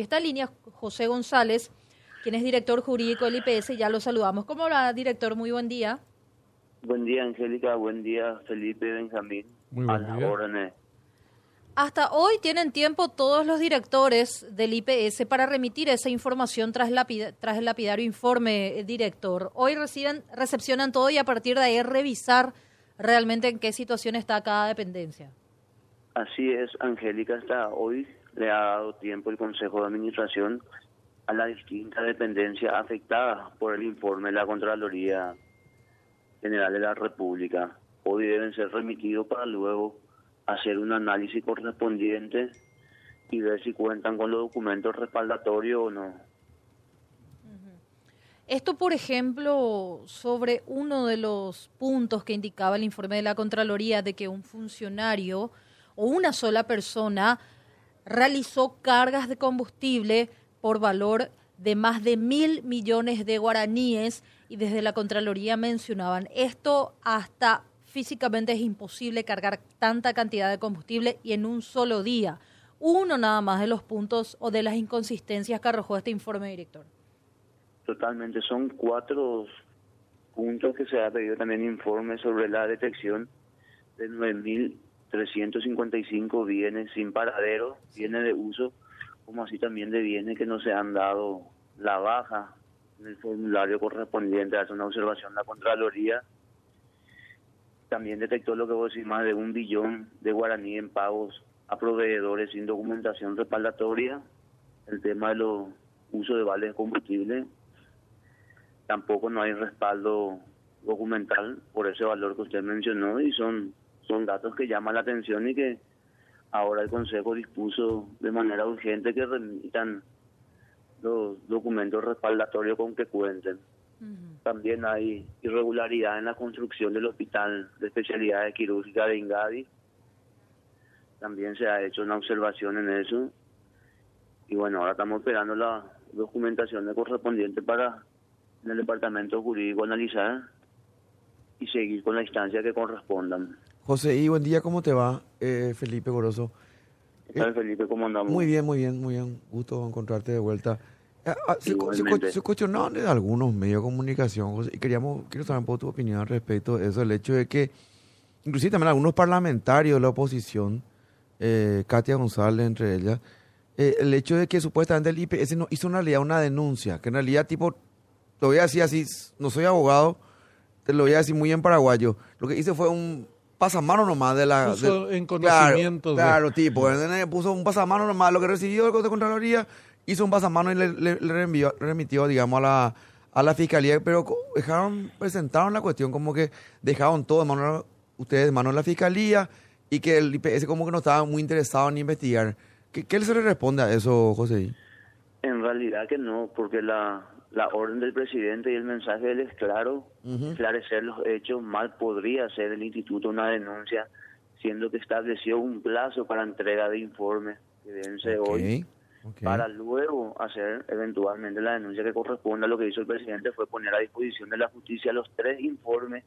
Esta línea, José González, quien es director jurídico del IPS, ya lo saludamos. ¿Cómo va, director? Muy buen día. Buen día, Angélica. Buen día, Felipe Benjamín. Muy buen a día. órdenes. Hasta hoy tienen tiempo todos los directores del IPS para remitir esa información tras, lapida- tras el lapidario informe, eh, director. Hoy reciben, recepcionan todo y a partir de ahí revisar realmente en qué situación está cada dependencia. Así es, Angélica. Hasta hoy le ha dado tiempo el Consejo de Administración a las distintas dependencias afectadas por el informe de la Contraloría General de la República. Hoy deben ser remitidos para luego hacer un análisis correspondiente y ver si cuentan con los documentos respaldatorios o no. Esto, por ejemplo, sobre uno de los puntos que indicaba el informe de la Contraloría de que un funcionario o una sola persona realizó cargas de combustible por valor de más de mil millones de guaraníes y desde la Contraloría mencionaban esto hasta físicamente es imposible cargar tanta cantidad de combustible y en un solo día. Uno nada más de los puntos o de las inconsistencias que arrojó este informe, director. Totalmente, son cuatro puntos que se ha pedido también informe sobre la detección de 9.355 bienes sin paradero, bienes de uso, como así también de bienes que no se han dado la baja en el formulario correspondiente. Hace una observación la Contraloría. También detectó lo que vos decís, más de un billón de guaraní en pagos a proveedores sin documentación respaldatoria. El tema de los usos de vales de combustible tampoco no hay respaldo documental por ese valor que usted mencionó y son son datos que llaman la atención y que ahora el Consejo dispuso de manera urgente que remitan los documentos respaldatorios con que cuenten. También hay irregularidad en la construcción del Hospital de Especialidades Quirúrgicas de Ingadi. También se ha hecho una observación en eso. Y bueno, ahora estamos esperando la documentación correspondiente para en el departamento jurídico analizar y seguir con la instancia que correspondan. José, y buen día, ¿cómo te va? Eh, Felipe Goroso. ¿Qué tal, Felipe? ¿Cómo andamos? Muy bien, muy bien, muy bien. Gusto encontrarte de vuelta. Eh, ah, se, se, se cuestionaban de algunos medios de comunicación, José, y queríamos, quiero saber un poco tu opinión al respecto de eso, el hecho de que, inclusive también algunos parlamentarios de la oposición, eh, Katia González entre ellas, eh, el hecho de que supuestamente el IPS no hizo en realidad una denuncia, que en realidad tipo, lo voy a decir así, no soy abogado, te lo voy a decir muy en paraguayo, lo que hice fue un pasamano nomás de la... Puso de- en conocimiento de- Claro, claro, tipo, puso un pasamano nomás, lo que recibió el de Contraloría, hizo un pasamano y le, le- le reenvió- remitió, digamos, a la, a la fiscalía, pero dejaron, presentaron la cuestión como que dejaron todo en mano, ustedes en manos de la fiscalía y que el IPS como que no estaba muy interesado en investigar. ¿Qué, qué se le responde a eso, José? En realidad que no, porque la, la orden del presidente y el mensaje de él es claro, esclarecer los hechos, mal podría hacer el instituto una denuncia, siendo que estableció un plazo para entrega de informes que vence hoy, para luego hacer eventualmente la denuncia que corresponda. Lo que hizo el presidente fue poner a disposición de la justicia los tres informes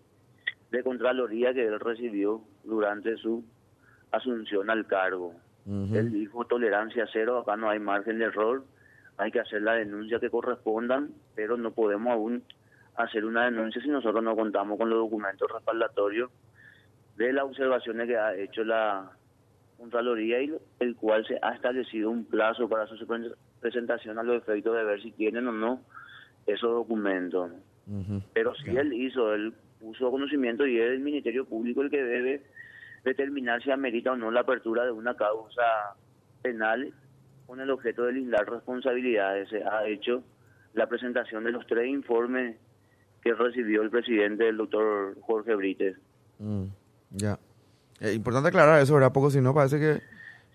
de Contraloría que él recibió durante su asunción al cargo. Él dijo tolerancia cero, acá no hay margen de error, hay que hacer la denuncia que correspondan, pero no podemos aún hacer una denuncia si nosotros no contamos con los documentos respaldatorios de las observaciones que ha hecho la Contraloría y el cual se ha establecido un plazo para su pre- presentación a los efectos de ver si tienen o no esos documentos. Pero si él hizo, él puso conocimiento y es el Ministerio Público el que debe determinar si amerita o no la apertura de una causa penal con el objeto de lindar responsabilidades. Se ha hecho la presentación de los tres informes que recibió el presidente, el doctor Jorge Brites. Mm, ya. Eh, importante aclarar eso, ¿verdad? Poco si no parece que...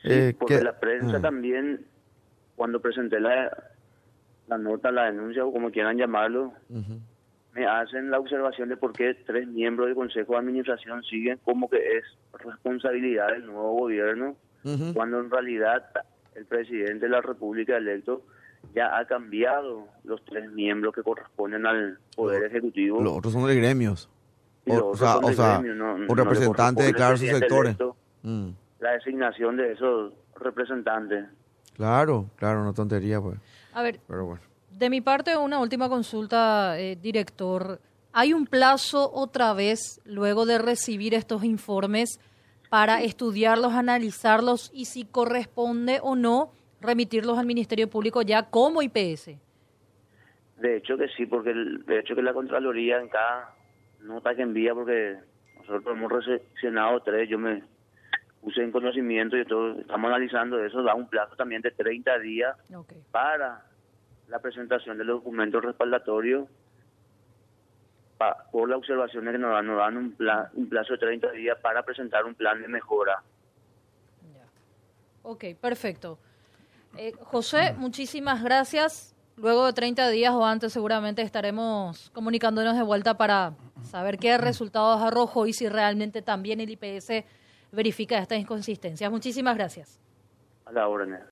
Sí, eh, porque que- la prensa Ah. también, cuando presenté la, la nota, la denuncia o como quieran llamarlo, me hacen la observación de por qué tres miembros del Consejo de Administración siguen como que es responsabilidad del nuevo gobierno, cuando en realidad el presidente de la República electo ya ha cambiado los tres miembros que corresponden al Poder Ejecutivo. Los otros son de gremios. y O, los o otros sea, son o sea, gremio, no- un no representante declara al sus sectores. electo Mm, La designación de esos representantes. Claro, claro, no tontería, pues. A ver, Pero bueno. de mi parte, una última consulta, eh, director. ¿Hay un plazo otra vez, luego de recibir estos informes, para estudiarlos, analizarlos y si corresponde o no remitirlos al Ministerio Público ya como IPS? De hecho que sí, porque el- de hecho que la Contraloría en cada nota que envía, porque nosotros hemos recepcionado tres, yo me puse en conocimiento y todo, estamos analizando eso, da un plazo también de 30 días para la presentación del documento respaldatorio pa- por las observaciones que nos dan, nos dan un, pla- un plazo de 30 días para presentar un plan de mejora. Ya. Ok, perfecto. Eh, José, muchísimas gracias. Luego de 30 días o antes seguramente estaremos comunicándonos de vuelta para saber qué resultados arrojó y si realmente también el IPS verifica estas inconsistencias. Muchísimas gracias. A la orden.